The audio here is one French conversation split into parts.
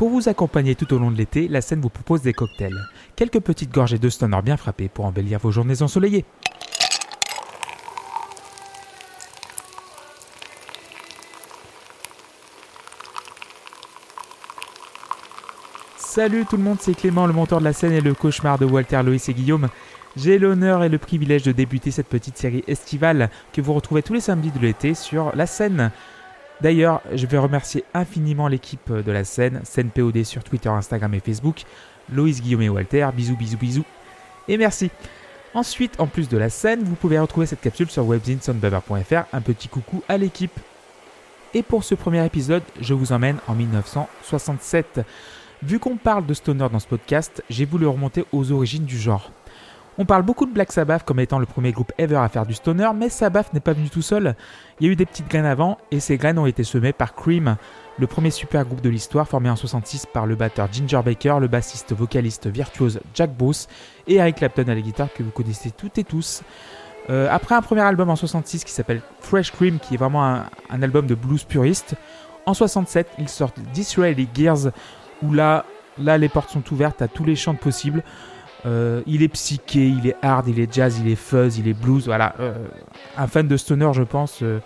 Pour vous accompagner tout au long de l'été, la scène vous propose des cocktails. Quelques petites gorgées de stoner bien frappées pour embellir vos journées ensoleillées. Salut tout le monde, c'est Clément, le monteur de la scène et le cauchemar de Walter, Loïs et Guillaume. J'ai l'honneur et le privilège de débuter cette petite série estivale que vous retrouvez tous les samedis de l'été sur la scène. D'ailleurs, je vais remercier infiniment l'équipe de la scène, scène POD sur Twitter, Instagram et Facebook, Loïs, Guillaume et Walter, bisous, bisous, bisous, et merci. Ensuite, en plus de la scène, vous pouvez retrouver cette capsule sur webzinsoundbubber.fr, un petit coucou à l'équipe. Et pour ce premier épisode, je vous emmène en 1967. Vu qu'on parle de stoner dans ce podcast, j'ai voulu remonter aux origines du genre. On parle beaucoup de Black Sabbath comme étant le premier groupe ever à faire du stoner, mais Sabbath n'est pas venu tout seul. Il y a eu des petites graines avant, et ces graines ont été semées par Cream, le premier super groupe de l'histoire formé en 66 par le batteur Ginger Baker, le bassiste vocaliste virtuose Jack Bruce et Eric Clapton à la guitare que vous connaissez toutes et tous. Euh, après un premier album en 66 qui s'appelle Fresh Cream, qui est vraiment un, album de blues puriste, en 67 ils sortent Disraeli Gears, où là, là les portes sont ouvertes à tous les chants possibles. Euh, il est psyché, il est hard, il est jazz, il est fuzz, il est blues. Voilà, euh, un fan de stoner, je pense, euh,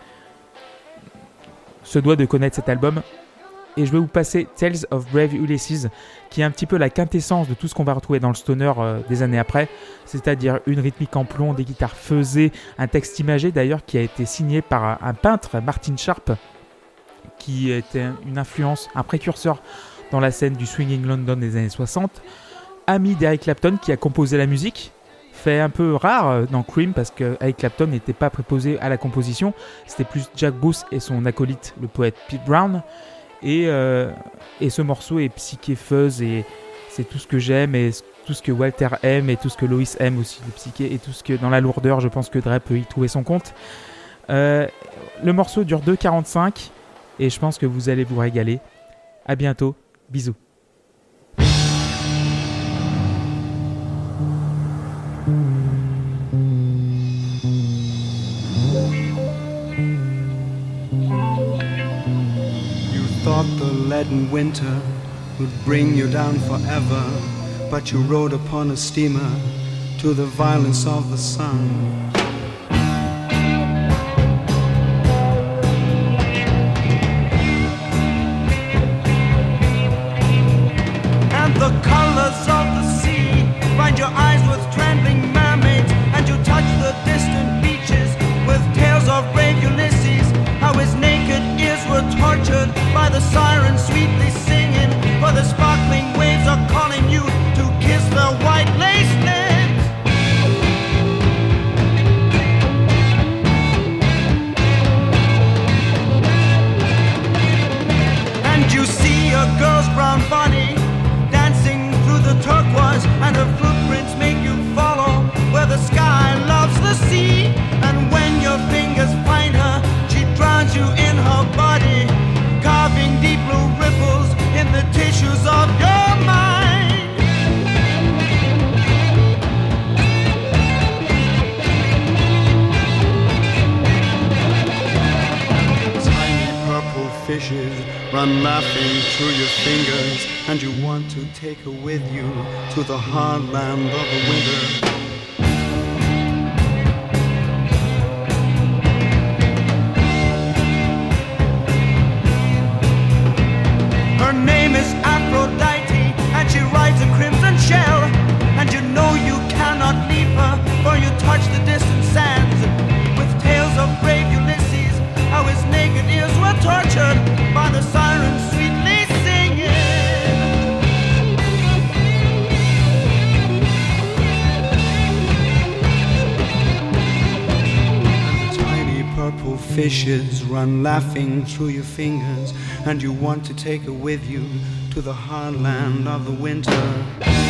se doit de connaître cet album. Et je vais vous passer Tales of Brave Ulysses, qui est un petit peu la quintessence de tout ce qu'on va retrouver dans le stoner des années après, c'est-à-dire une rythmique en plomb, des guitares fuzzées, un texte imagé d'ailleurs qui a été signé par un peintre, Martin Sharp, qui était une influence, un précurseur dans la scène du swinging London des années 60 ami d'Eric Clapton qui a composé la musique. Fait un peu rare euh, dans Cream parce que Eric Clapton n'était pas préposé à la composition. C'était plus Jack Bruce et son acolyte, le poète Pete Brown. Et, euh, et ce morceau est psyché fuzz et c'est tout ce que j'aime et tout ce que Walter aime et tout ce que Lois aime aussi, le psyché et tout ce que dans la lourdeur, je pense que Dre peut y trouver son compte. Euh, le morceau dure 2,45 et je pense que vous allez vous régaler. À bientôt, bisous. Thought the leaden winter would bring you down forever, but you rode upon a steamer to the violence of the sun. And the colors fishes run laughing through your fingers, and you want to take her with you to the hard land of the winter. Fishes run laughing through your fingers, and you want to take her with you to the hard land of the winter.